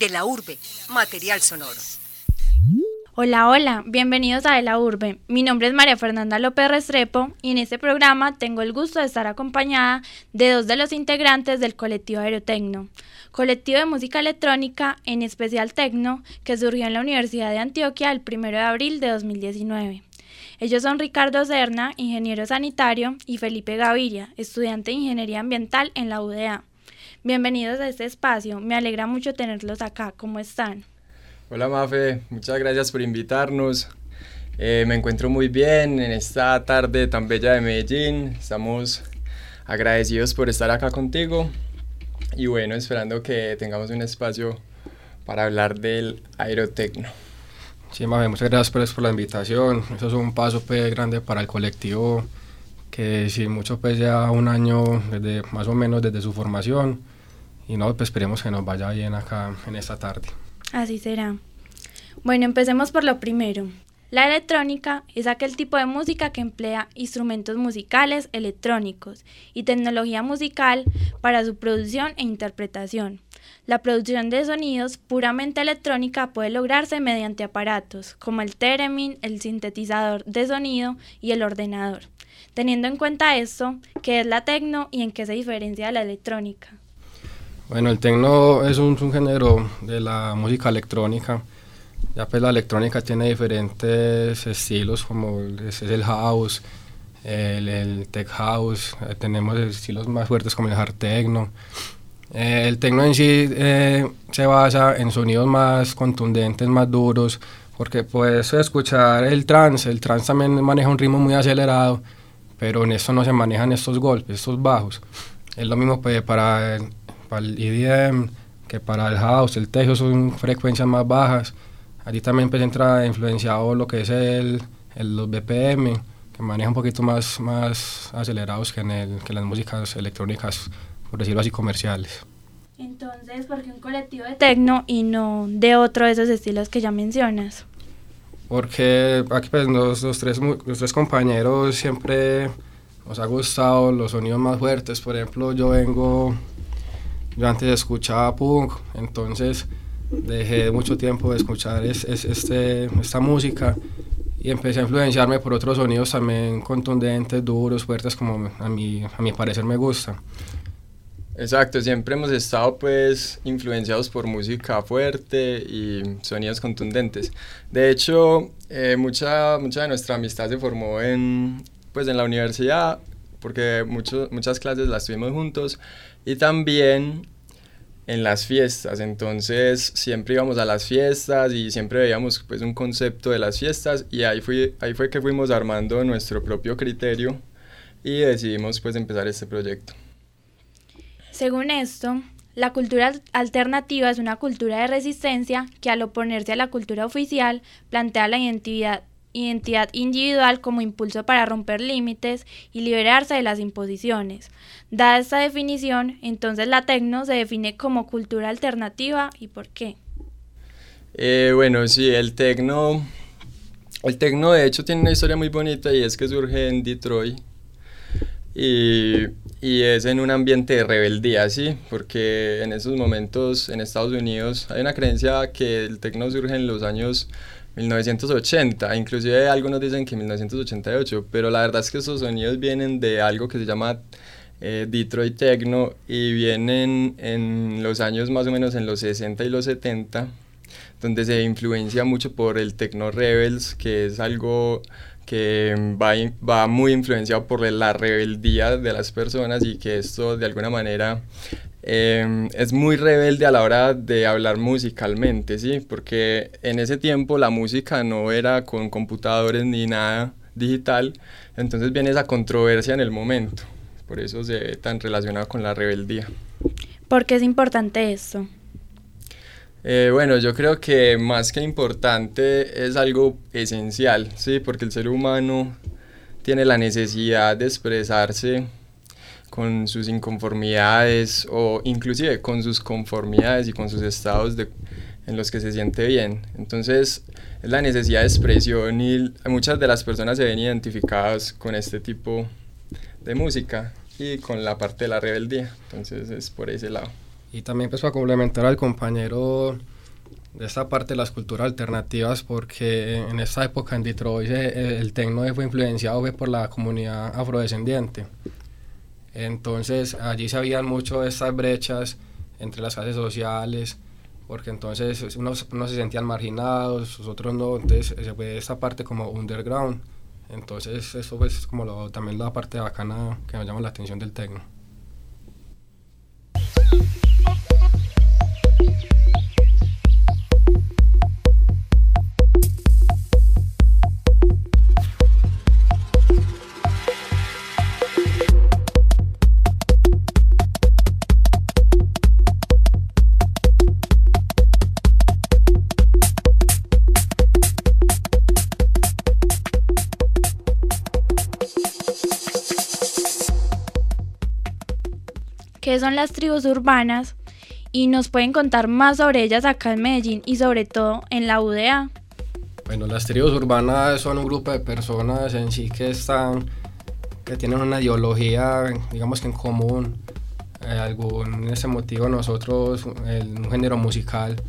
De la urbe, material sonoro. Hola, hola, bienvenidos a De la Urbe. Mi nombre es María Fernanda López Restrepo y en este programa tengo el gusto de estar acompañada de dos de los integrantes del colectivo Aerotecno, colectivo de música electrónica, en especial tecno, que surgió en la Universidad de Antioquia el 1 de abril de 2019. Ellos son Ricardo Serna, ingeniero sanitario, y Felipe Gaviria, estudiante de ingeniería ambiental en la UDA. Bienvenidos a este espacio, me alegra mucho tenerlos acá, ¿cómo están? Hola Mafe, muchas gracias por invitarnos. Eh, me encuentro muy bien en esta tarde tan bella de Medellín. Estamos agradecidos por estar acá contigo y bueno, esperando que tengamos un espacio para hablar del aerotecno. Sí, Mafe, muchas gracias pues, por la invitación. Eso es un paso pues, grande para el colectivo que si mucho pues ya un año desde más o menos desde su formación y no pues esperemos que nos vaya bien acá en esta tarde. Así será. Bueno, empecemos por lo primero. La electrónica es aquel tipo de música que emplea instrumentos musicales electrónicos y tecnología musical para su producción e interpretación. La producción de sonidos puramente electrónica puede lograrse mediante aparatos como el theremin, el sintetizador de sonido y el ordenador. Teniendo en cuenta esto, ¿qué es la tecno y en qué se diferencia de la electrónica? Bueno, el techno es un género de la música electrónica. Ya pues la electrónica tiene diferentes estilos como es el house, el, tech house, eh, tenemos estilos más fuertes como el hard techno. Eh, el techno en sí eh, se basa en sonidos más contundentes, más duros, porque puedes escuchar el trance, el trance también maneja un ritmo muy acelerado, pero en esto no se manejan estos golpes, estos bajos. Es lo mismo pues, para para el EDM, que para el house, el techno son frecuencias más bajas. Allí también pues entra influenciado lo que es el, el, los BPM, que maneja un poquito más, más acelerados que, en el, que las músicas electrónicas, por decirlo así, comerciales. Entonces, ¿por qué un colectivo de techno y no de otro de esos estilos que ya mencionas? Porque aquí pues los, los, tres, los tres compañeros siempre nos ha gustado los sonidos más fuertes. Por ejemplo, yo vengo yo antes escuchaba punk, entonces dejé mucho tiempo de escuchar es, este, esta música y empecé a influenciarme por otros sonidos también contundentes, duros, fuertes, como a mi, a mi parecer me gusta. Exacto, siempre hemos estado pues influenciados por música fuerte y sonidos contundentes. De hecho, eh, mucha, mucha de nuestra amistad se formó en, pues, en la universidad porque mucho, muchas clases las tuvimos juntos y también en las fiestas. Entonces siempre íbamos a las fiestas y siempre veíamos pues un concepto de las fiestas y ahí, fui, ahí fue que fuimos armando nuestro propio criterio y decidimos pues empezar este proyecto. Según esto, la cultura alternativa es una cultura de resistencia que al oponerse a la cultura oficial plantea la identidad identidad individual como impulso para romper límites y liberarse de las imposiciones. Dada esta definición, entonces la tecno se define como cultura alternativa y por qué. Eh, bueno, sí, el tecno, el tecno de hecho tiene una historia muy bonita y es que surge en Detroit y, es en un ambiente de rebeldía, sí, porque en esos momentos en Estados Unidos hay una creencia que el tecno surge en los años 1980, inclusive algunos dicen que 1988, pero la verdad es que esos sonidos vienen de algo que se llama eh, Detroit Techno y vienen en los años más o menos en los 60 y los 70, donde se influencia mucho por el Techno Rebels, que es algo que va, va muy influenciado por la rebeldía de las personas y que esto de alguna manera Em, es muy rebelde a la hora de hablar musicalmente, ¿sí? Porque en ese tiempo la música no era con computadores ni nada digital, entonces viene esa controversia en el momento, por eso se ve tan relacionado con la rebeldía. ¿Por qué es importante esto? Eh, bueno, yo creo que más que importante es algo esencial, ¿sí? Porque el ser humano tiene la necesidad de expresarse con sus inconformidades o inclusive con sus conformidades y con sus estados de, en los que se siente bien. Entonces es la necesidad de expresión y muchas de las personas se ven identificadas con este tipo de música y con la parte de la rebeldía. Entonces es por ese lado. Y también pues para complementar al compañero de esta parte de las culturas alternativas, porque en esta época en Detroit eh, el tecno fue influenciado por la comunidad afrodescendiente. Entonces allí se habían mucho estas brechas entre las clases sociales, porque entonces unos, se sentían marginados, otros no, entonces se fue esta parte como underground. Entonces eso pues como lo, también la parte bacana que nos llama la atención del tecno. Qué son las tribus urbanas y nos pueden contar más sobre ellas acá en Medellín y sobre todo en la UDA. Bueno, las tribus urbanas son un grupo de personas en sí que están, que tienen una ideología, digamos que en común, eh, algún ese motivo nosotros, un género musical,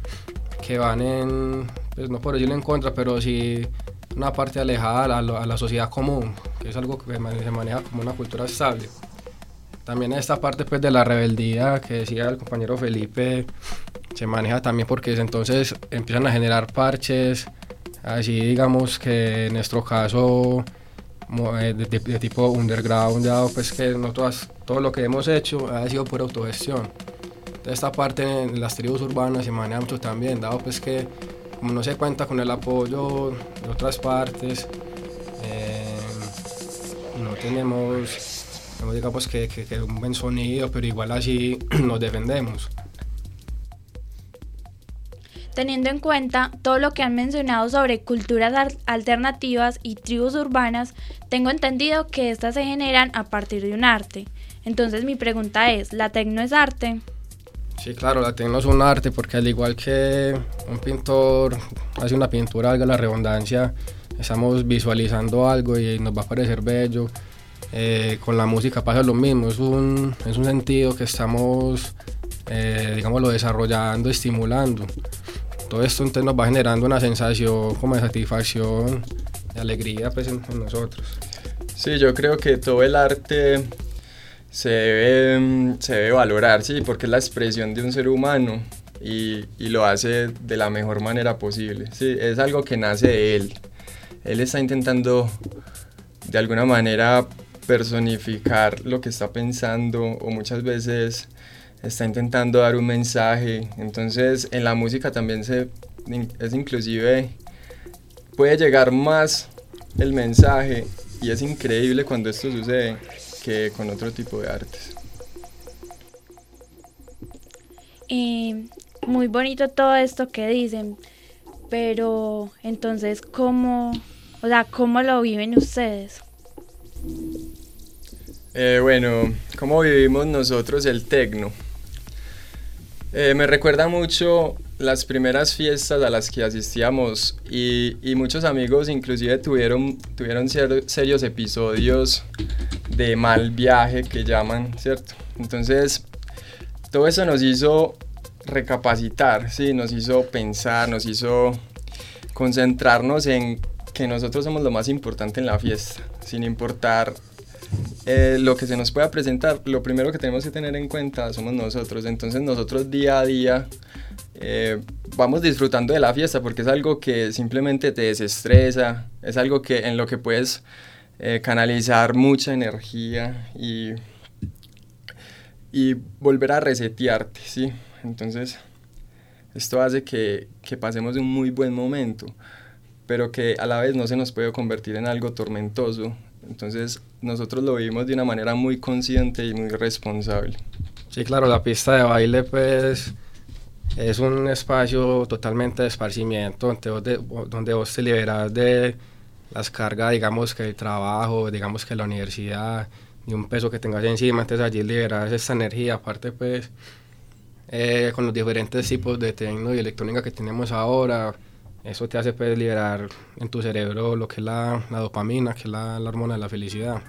que van en, pues no por decirlo en contra, pero sí una parte alejada a la, a la sociedad común, que es algo que se maneja como una cultura estable. También esta parte pues de la rebeldía que decía el compañero Felipe se maneja también porque entonces empiezan a generar parches, así digamos que en nuestro caso eh, de, tipo underground, ya pues que nosotros todo lo que hemos hecho ha sido por autogestión. esta parte en las tribus urbanas se maneja mucho también, dado pues que no se cuenta con el apoyo de otras partes, eh, no tenemos no digamos que, que, un buen sonido, pero igual así nos defendemos. Teniendo en cuenta todo lo que han mencionado sobre culturas alternativas y tribus urbanas, tengo entendido que estas se generan a partir de un arte. Entonces mi pregunta es, ¿la tecno es arte? Sí, claro, la tecno es un arte porque al igual que un pintor hace una pintura, algo la redundancia, estamos visualizando algo y nos va a parecer bello eh, con la música pasa lo mismo, es un, es un sentido que estamos, eh, digámoslo, desarrollando, estimulando. Todo esto entonces nos va generando una sensación como de satisfacción, de alegría pues, en, nosotros. Sí, yo creo que todo el arte se debe, se debe valorar, sí, porque es la expresión de un ser humano y, y, lo hace de la mejor manera posible. Sí, es algo que nace de él. Él está intentando de alguna manera personificar lo que está pensando o muchas veces está intentando dar un mensaje. Entonces en la música también se, es inclusive, puede llegar más el mensaje y es increíble cuando esto sucede que con otro tipo de artes. muy bonito todo esto que dicen, pero entonces, ¿cómo, o sea, cómo lo viven ustedes? Eh, bueno, ¿cómo vivimos nosotros el tecno? Eh, me recuerda mucho las primeras fiestas a las que asistíamos y, muchos amigos inclusive tuvieron, tuvieron serios episodios de mal viaje que llaman, ¿cierto? Entonces, todo eso nos hizo recapacitar, ¿sí? Nos hizo pensar, nos hizo concentrarnos en que nosotros somos lo más importante en la fiesta, sin importar eh, lo que se nos pueda presentar, lo primero que tenemos que tener en cuenta somos nosotros. Entonces nosotros día a día eh, vamos disfrutando de la fiesta porque es algo que simplemente te desestresa, es algo que, en lo que puedes eh, canalizar mucha energía y, y volver a resetearte, ¿sí? Entonces esto hace que, que pasemos un muy buen momento pero que a la vez no se nos puede convertir en algo tormentoso. Entonces nosotros lo vivimos de una manera muy consciente y muy responsable. Sí, claro, la pista de baile pues es un espacio totalmente de esparcimiento donde, donde vos te liberas de las cargas, digamos que el trabajo, digamos que la universidad, y un peso que tengas encima, entonces allí liberas esa energía, aparte pues eh, con los diferentes tipos de tecno y electrónica que tenemos ahora, eso te hace pues, liberar en tu cerebro lo que es la, dopamina, que es la, la hormona de la felicidad.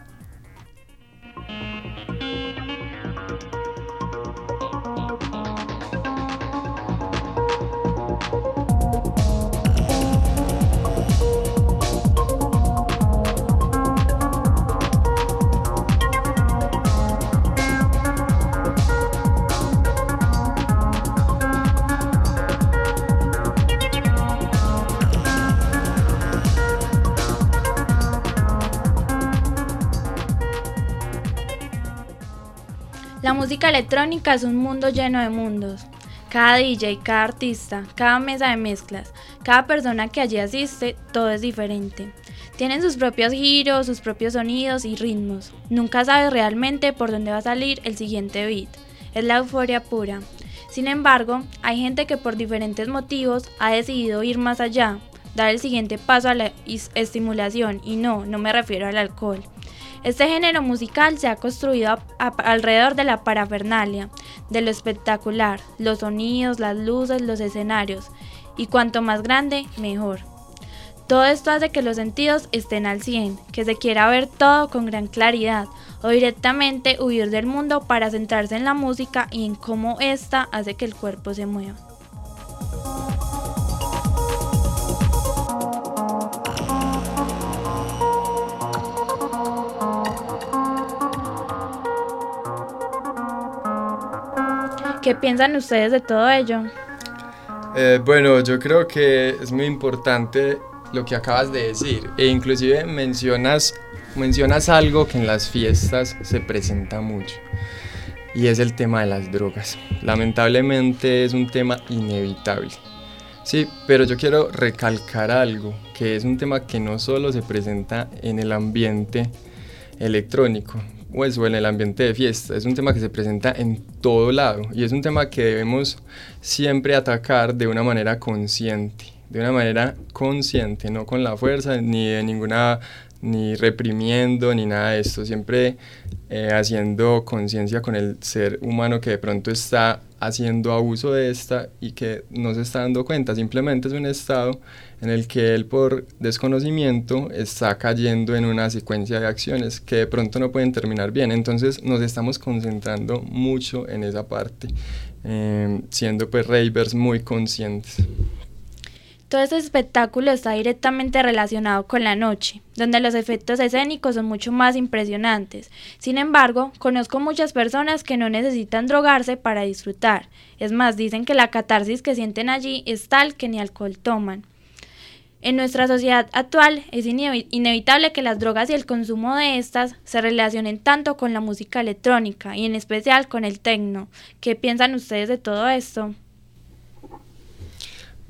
Electrónica es un mundo lleno de mundos. Cada DJ, cada artista, cada mesa de mezclas, cada persona que allí asiste, todo es diferente. Tienen sus propios giros, sus propios sonidos y ritmos. Nunca sabes realmente por dónde va a salir el siguiente beat. Es la euforia pura. Sin embargo, hay gente que por diferentes motivos ha decidido ir más allá, dar el siguiente paso a la estimulación y no, no me refiero al alcohol. Este género musical se ha construido alrededor de la parafernalia, de lo espectacular, los sonidos, las luces, los escenarios, y cuanto más grande, mejor. Todo esto hace que los sentidos estén al 100, que se quiera ver todo con gran claridad, o directamente huir del mundo para centrarse en la música y en cómo ésta hace que el cuerpo se mueva. ¿Qué piensan ustedes de todo ello? Eh, bueno, yo creo que es muy importante lo que acabas de decir e inclusive mencionas, mencionas algo que en las fiestas se presenta mucho y es el tema de las drogas. Lamentablemente es un tema inevitable. Sí, pero yo quiero recalcar algo, que es un tema que no solo se presenta en el ambiente electrónico, pues, o en el ambiente de fiesta. Es un tema que se presenta en todo lado y es un tema que debemos siempre atacar de una manera consciente, de una manera consciente, no con la fuerza ni de ninguna ni reprimiendo ni nada de esto, siempre eh, haciendo conciencia con el ser humano que de pronto está haciendo abuso de esta y que no se está dando cuenta, simplemente es un estado en el que él por desconocimiento está cayendo en una secuencia de acciones que de pronto no pueden terminar bien. Entonces nos estamos concentrando mucho en esa parte, eh, siendo pues ravers muy conscientes. Todo este espectáculo está directamente relacionado con la noche, donde los efectos escénicos son mucho más impresionantes. Sin embargo, conozco muchas personas que no necesitan drogarse para disfrutar. Es más, dicen que la catarsis que sienten allí es tal que ni alcohol toman. En nuestra sociedad actual es inevitable que las drogas y el consumo de estas se relacionen tanto con la música electrónica y en especial con el techno. ¿Qué piensan ustedes de todo esto?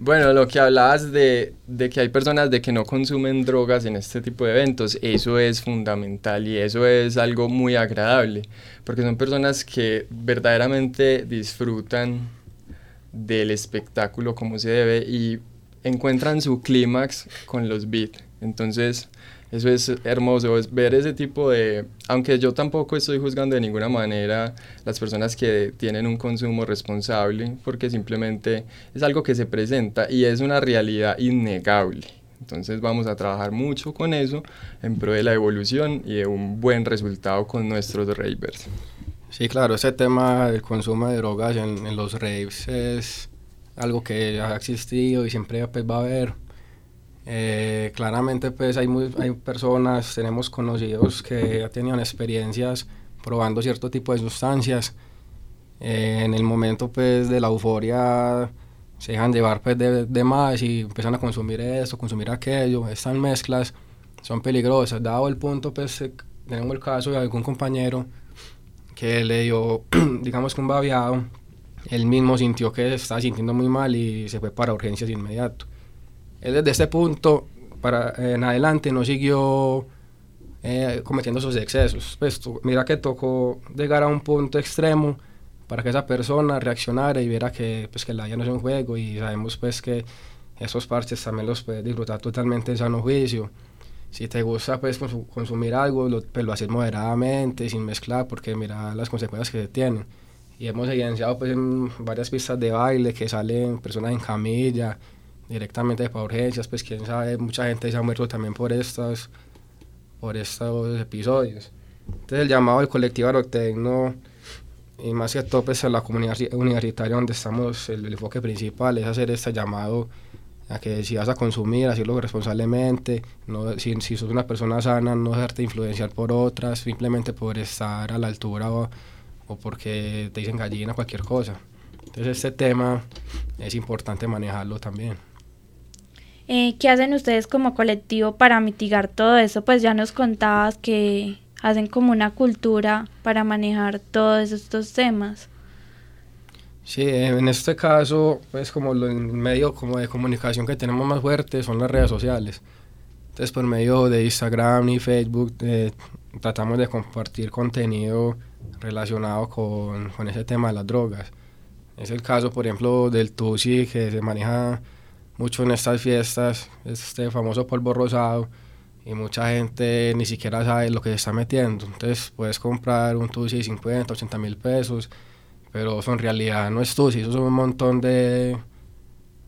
Bueno, lo que hablabas de, de, que hay personas de que no consumen drogas en este tipo de eventos, eso es fundamental y eso es algo muy agradable, porque son personas que verdaderamente disfrutan del espectáculo como se debe y encuentran su clímax con los beats. Entonces, eso es hermoso, es ver ese tipo de, aunque yo tampoco estoy juzgando de ninguna manera las personas que tienen un consumo responsable, porque simplemente es algo que se presenta y es una realidad innegable. Entonces vamos a trabajar mucho con eso en pro de la evolución y de un buen resultado con nuestros ravers. Sí, claro, ese tema del consumo de drogas en, los raves es algo que ha existido y siempre pues, va a haber. Eh, claramente pues hay, hay personas, tenemos conocidos que tenido experiencias probando cierto tipo de sustancias. Eh, en el momento pues de la euforia se dejan llevar pues de, de, más y empiezan a consumir esto, consumir aquello. Estas mezclas son peligrosas. Dado el punto pues eh, tenemos el caso de algún compañero que le dio digamos que un babiado él mismo sintió que estaba sintiendo muy mal y se fue para urgencias inmediato. Él desde este punto para en adelante no siguió eh, cometiendo esos excesos. Pues mira que tocó llegar a un punto extremo para que esa persona reaccionara y viera que, pues, que la vida no es un juego y sabemos pues que esos parches también los puedes disfrutar totalmente en sano juicio. Si te gusta pues consumir algo, lo, pues, lo haces moderadamente, sin mezclar, porque mira las consecuencias que tienen y hemos evidenciado pues en varias pistas de baile que salen personas en camilla directamente para urgencias, pues quién sabe, mucha gente se ha muerto también por estos, por estos episodios. Entonces el llamado del colectivo Arotecno y más que todo pues a la comunidad universitaria donde estamos, el, enfoque principal es hacer este llamado a que si vas a consumir, hacerlo responsablemente, no, si, si sos una persona sana, no dejarte influenciar por otras, simplemente por estar a la altura o, o porque te dicen gallina, cualquier cosa. Entonces este tema es importante manejarlo también. Eh, ¿Qué hacen ustedes como colectivo para mitigar todo eso? Pues ya nos contabas que hacen como una cultura para manejar todos estos temas. Sí, en este caso, pues como el medio como de comunicación que tenemos más fuerte son las redes sociales. Entonces por medio de Instagram y Facebook eh, tratamos de compartir contenido relacionado con, con, ese tema de las drogas. Es el caso, por ejemplo, del Tusi que se maneja mucho en estas fiestas, este famoso polvo rosado, y mucha gente ni siquiera sabe lo que se está metiendo. Entonces puedes comprar un Tusi de 50, 80 mil pesos pero eso en realidad no es TUSI, eso son un montón de,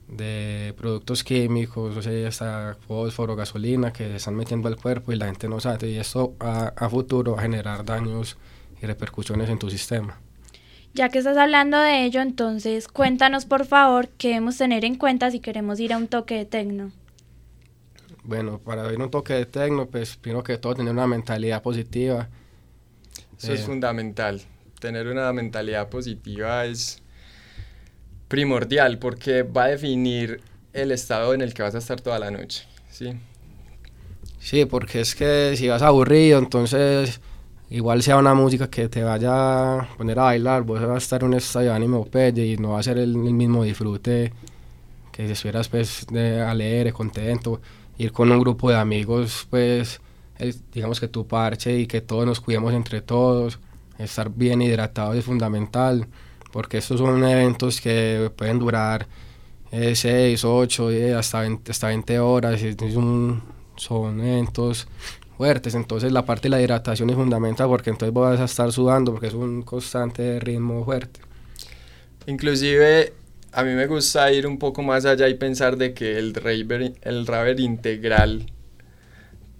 de productos químicos, o sea, hasta fósforo, gasolina que se están metiendo al cuerpo y la gente no sabe, y esto a, a futuro va a generar daños y repercusiones en tu sistema. Ya que estás hablando de ello, entonces cuéntanos por favor qué debemos tener en cuenta si queremos ir a un toque de tecno. Bueno, para ir a un toque de tecno, pues primero que todo tener una mentalidad positiva. Eso es eh, fundamental tener una mentalidad positiva es primordial porque va a definir el estado en el que vas a estar toda la noche, ¿sí? Sí, porque es que si vas aburrido, entonces igual sea una música que te vaya a poner a bailar, vos vas a estar en un estado de ánimo pelle y no va a ser el, mismo disfrute que si estuvieras pues de alegre, contento, ir con un grupo de amigos, pues digamos que tu parche y que todos nos cuidemos entre todos, estar bien hidratado es fundamental, porque estos son eventos que pueden durar 6, 8, hasta 20, hasta 20 horas, son eventos fuertes, entonces la parte de la hidratación es fundamental porque entonces vas a estar sudando porque es un constante ritmo fuerte. Inclusive a mí me gusta ir un poco más allá y pensar de que el raver, el raver integral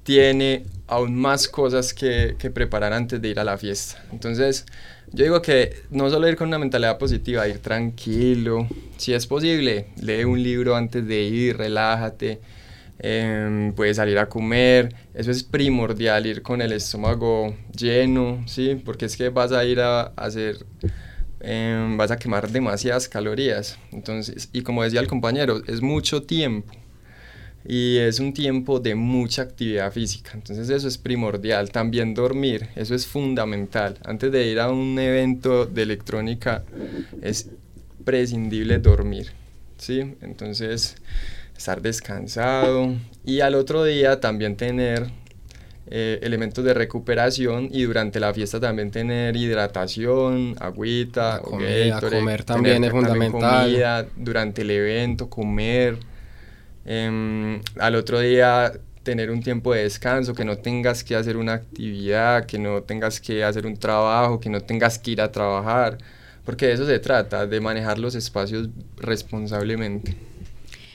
tiene aún más cosas que, que, preparar antes de ir a la fiesta. Entonces, yo digo que no solo ir con una mentalidad positiva, ir tranquilo, si es posible, lee un libro antes de ir, relájate, eh, puedes salir a comer, eso es primordial, ir con el estómago lleno, ¿sí? Porque es que vas a ir a, hacer... Em, vas a quemar demasiadas calorías. Entonces, y como decía el compañero, es mucho tiempo y es un tiempo de mucha actividad física, entonces eso es primordial. También dormir, eso es fundamental. Antes de ir a un evento de electrónica es prescindible dormir, ¿sí? Entonces estar descansado y al otro día también tener eh, elementos de recuperación y durante la fiesta también tener hidratación, agüita, comer también es fundamental. durante el evento, comer Em, al otro día tener un tiempo de descanso, que no tengas que hacer una actividad, que no tengas que hacer un trabajo, que no tengas que ir a trabajar, porque de eso se trata, de manejar los espacios responsablemente.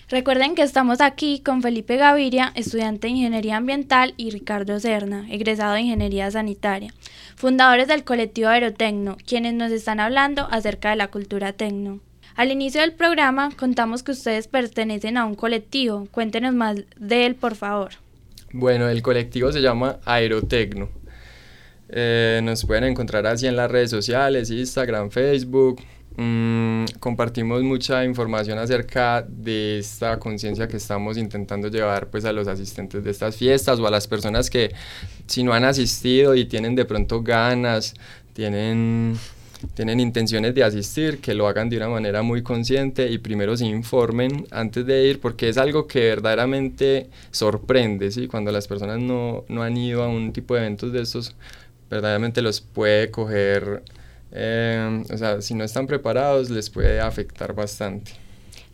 Recuerden que estamos aquí con Felipe Gaviria, estudiante de Ingeniería Ambiental, y Ricardo Serna, egresado de Ingeniería Sanitaria, fundadores del colectivo Aerotecno, quienes nos están hablando acerca de la cultura tecno. Al inicio del programa contamos que ustedes pertenecen a un colectivo. Cuéntenos más de él, por favor. Bueno, el colectivo se llama Aerotecno. Eh, nos pueden encontrar así en las redes sociales, Instagram, Facebook. Mm, compartimos mucha información acerca de esta conciencia que estamos intentando llevar pues a los asistentes de estas fiestas o a las personas que si no han asistido y tienen de pronto ganas, tienen tienen intenciones de asistir, que lo hagan de una manera muy consciente y primero se informen antes de ir, porque es algo que verdaderamente sorprende, ¿sí? Cuando las personas no, no han ido a un tipo de eventos de estos, verdaderamente los puede coger, eh, o sea, si no están preparados, les puede afectar bastante.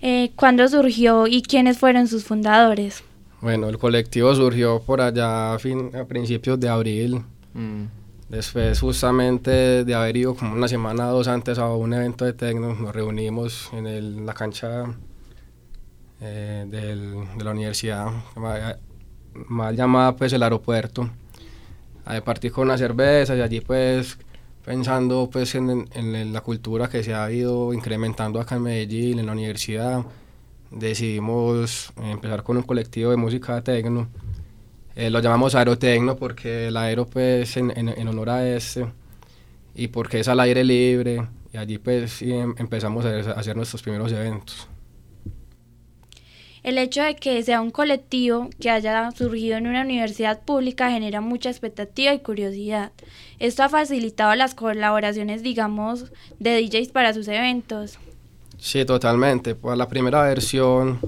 Eh, ¿Cuándo surgió y quiénes fueron sus fundadores? Bueno, el colectivo surgió por allá a, fin, a principios de abril. Mm. Después justamente de haber ido como una semana o dos antes a un evento de tecno, nos reunimos en el, la cancha eh, del, de la universidad, mal llamada pues el aeropuerto, a partir con una cerveza y allí pues pensando pues en, en, la cultura que se ha ido incrementando acá en Medellín, en la universidad, decidimos empezar con un colectivo de música tecno eh, lo llamamos aerotecno porque el aero pues en, en, honor a este y porque es al aire libre y allí pues em, empezamos a hacer nuestros primeros eventos. El hecho de que sea un colectivo que haya surgido en una universidad pública genera mucha expectativa y curiosidad. Esto ha facilitado las colaboraciones, digamos, de DJs para sus eventos. Sí, totalmente. Pues la primera versión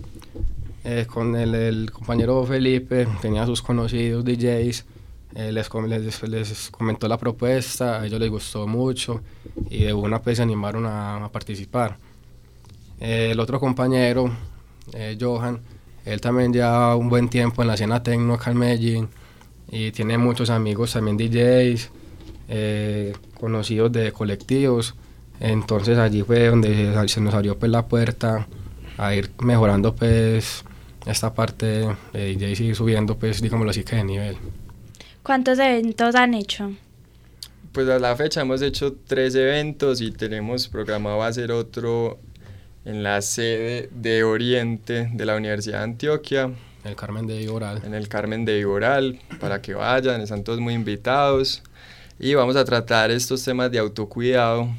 eh, con el, el, compañero Felipe tenía sus conocidos DJs, eh, les, les, les, comentó la propuesta, a ellos les gustó mucho y de una vez se animaron a, a participar. Eh, el otro compañero eh, Johan, él también lleva un buen tiempo en la escena tecno acá en Medellín y tiene muchos amigos también DJs, eh, conocidos de colectivos. Entonces allí fue donde se nos abrió pues la puerta a ir mejorando pues esta parte de DJs y subiendo pues digámoslo así que de nivel. ¿Cuántos eventos han hecho? Pues a la fecha hemos hecho tres eventos y tenemos programado hacer otro en la sede de Oriente de la Universidad de Antioquia. El Carmen de Iboral. En el Carmen de Iboral, para que vayan, están todos muy invitados. Y vamos a tratar estos temas de autocuidado.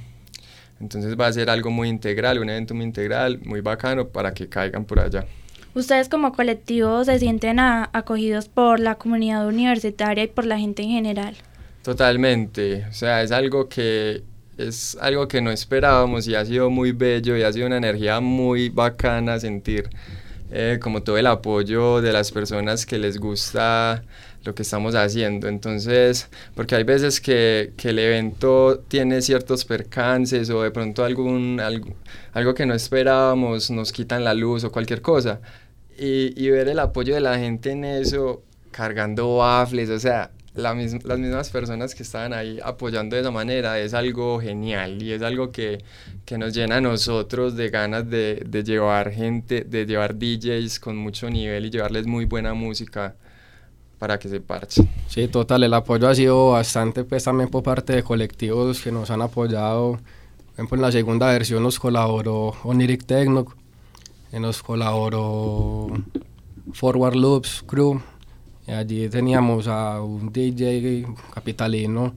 Entonces va a ser algo muy integral, un evento muy integral, muy bacano para que caigan por allá. ¿Ustedes como colectivo se sienten a, acogidos por la comunidad universitaria y por la gente en general? Totalmente, o sea, es algo que es algo que no esperábamos y ha sido muy bello y ha sido una energía muy bacana sentir eh, como todo el apoyo de las personas que les gusta lo que estamos haciendo. Entonces, porque hay veces que, que el evento tiene ciertos percances o de pronto algún, algo, algo que no esperábamos, nos quitan la luz o cualquier cosa. Y, y ver el apoyo de la gente en eso, cargando waffles, o sea, la mis las mismas personas que estaban ahí apoyando de esa manera es algo genial y es algo que, que nos llena a nosotros de ganas de, de, llevar gente, de llevar DJs con mucho nivel y llevarles muy buena música para que se parchen. Sí, total, el apoyo ha sido bastante pues también por parte de colectivos que nos han apoyado. Por ejemplo, en la segunda versión nos colaboró Oniric Techno, nos colaboró Forward Loops Crew, Allí teníamos a un DJ capitalino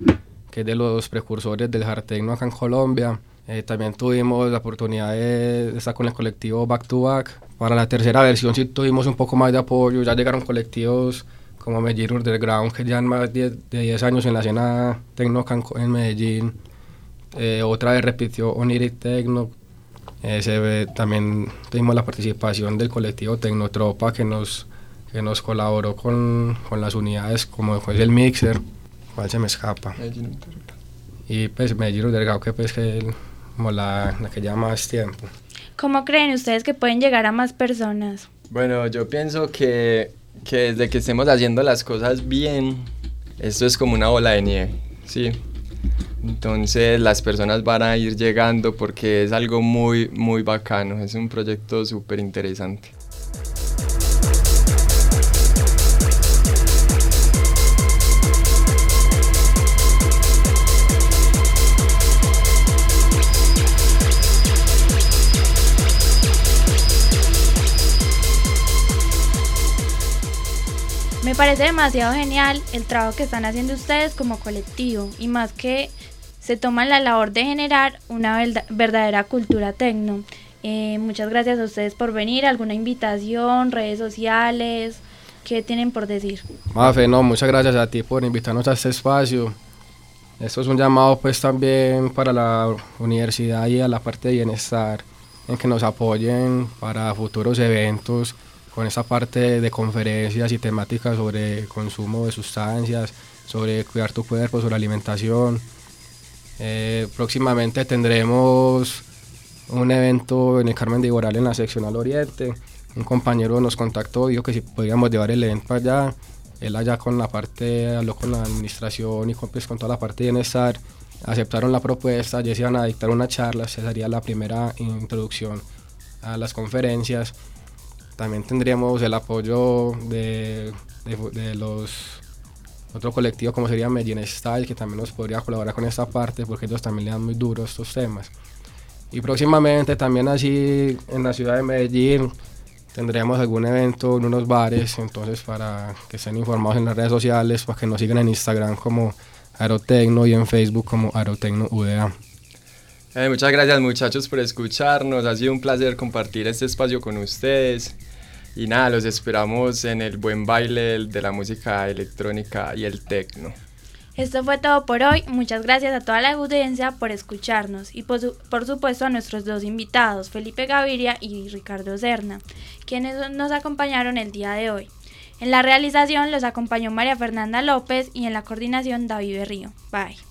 que es de los precursores del hard techno acá en Colombia. Eh, también tuvimos la oportunidad de estar con el colectivo Back to Back. Para la tercera versión sí tuvimos un poco más de apoyo, ya llegaron colectivos como Medellín Underground que llevan más de 10 años en la escena techno en Medellín. Eh, otra vez repitió Oniric Techno. Eh, también tuvimos la participación del colectivo Tecnotropa que nos que nos colaboró con, con las unidades como fue el mixer, cuál se me escapa. Y pues Medellín Delgado, que pues que como la, la, que lleva más tiempo. ¿Cómo creen ustedes que pueden llegar a más personas? Bueno, yo pienso que, que desde que estemos haciendo las cosas bien, esto es como una bola de nieve, ¿sí? Entonces las personas van a ir llegando porque es algo muy, muy bacano, es un proyecto súper interesante. Parece demasiado genial el trabajo que están haciendo ustedes como colectivo y más que se toman la labor de generar una verdadera cultura tecno. Eh, muchas gracias a ustedes por venir. ¿Alguna invitación, redes sociales? ¿Qué tienen por decir? Mafe, no, muchas gracias a ti por invitarnos a este espacio. Esto es un llamado pues también para la universidad y a la parte de bienestar en que nos apoyen para futuros eventos con esa parte de conferencias y temáticas sobre consumo de sustancias, sobre cuidar tu cuerpo, sobre alimentación. Eh, próximamente tendremos un evento en el Carmen de Iboral en la seccional Oriente. Un compañero nos contactó, dijo que si podíamos llevar el evento allá. Él allá con la parte, habló con la administración y con, pues, con toda la parte de bienestar. Aceptaron la propuesta, ya se iban a dictar una charla, esa sería la primera introducción a las conferencias también tendríamos el apoyo de, de, los otro colectivo como sería Medellín Style, que también nos podría colaborar con esta parte porque ellos también le dan muy duro estos temas. Y próximamente también así en la ciudad de Medellín tendremos algún evento en unos bares, entonces para que estén informados en las redes sociales, para que nos sigan en Instagram como Aerotecno y en Facebook como Aerotecno UDA. Eh, muchas gracias muchachos por escucharnos, ha sido un placer compartir este espacio con ustedes y nada, los esperamos en el buen baile de la música electrónica y el tecno. Esto fue todo por hoy. Muchas gracias a toda la audiencia por escucharnos y por, por, supuesto a nuestros dos invitados, Felipe Gaviria y Ricardo Serna, quienes nos acompañaron el día de hoy. En la realización los acompañó María Fernanda López y en la coordinación David Berrío. Bye.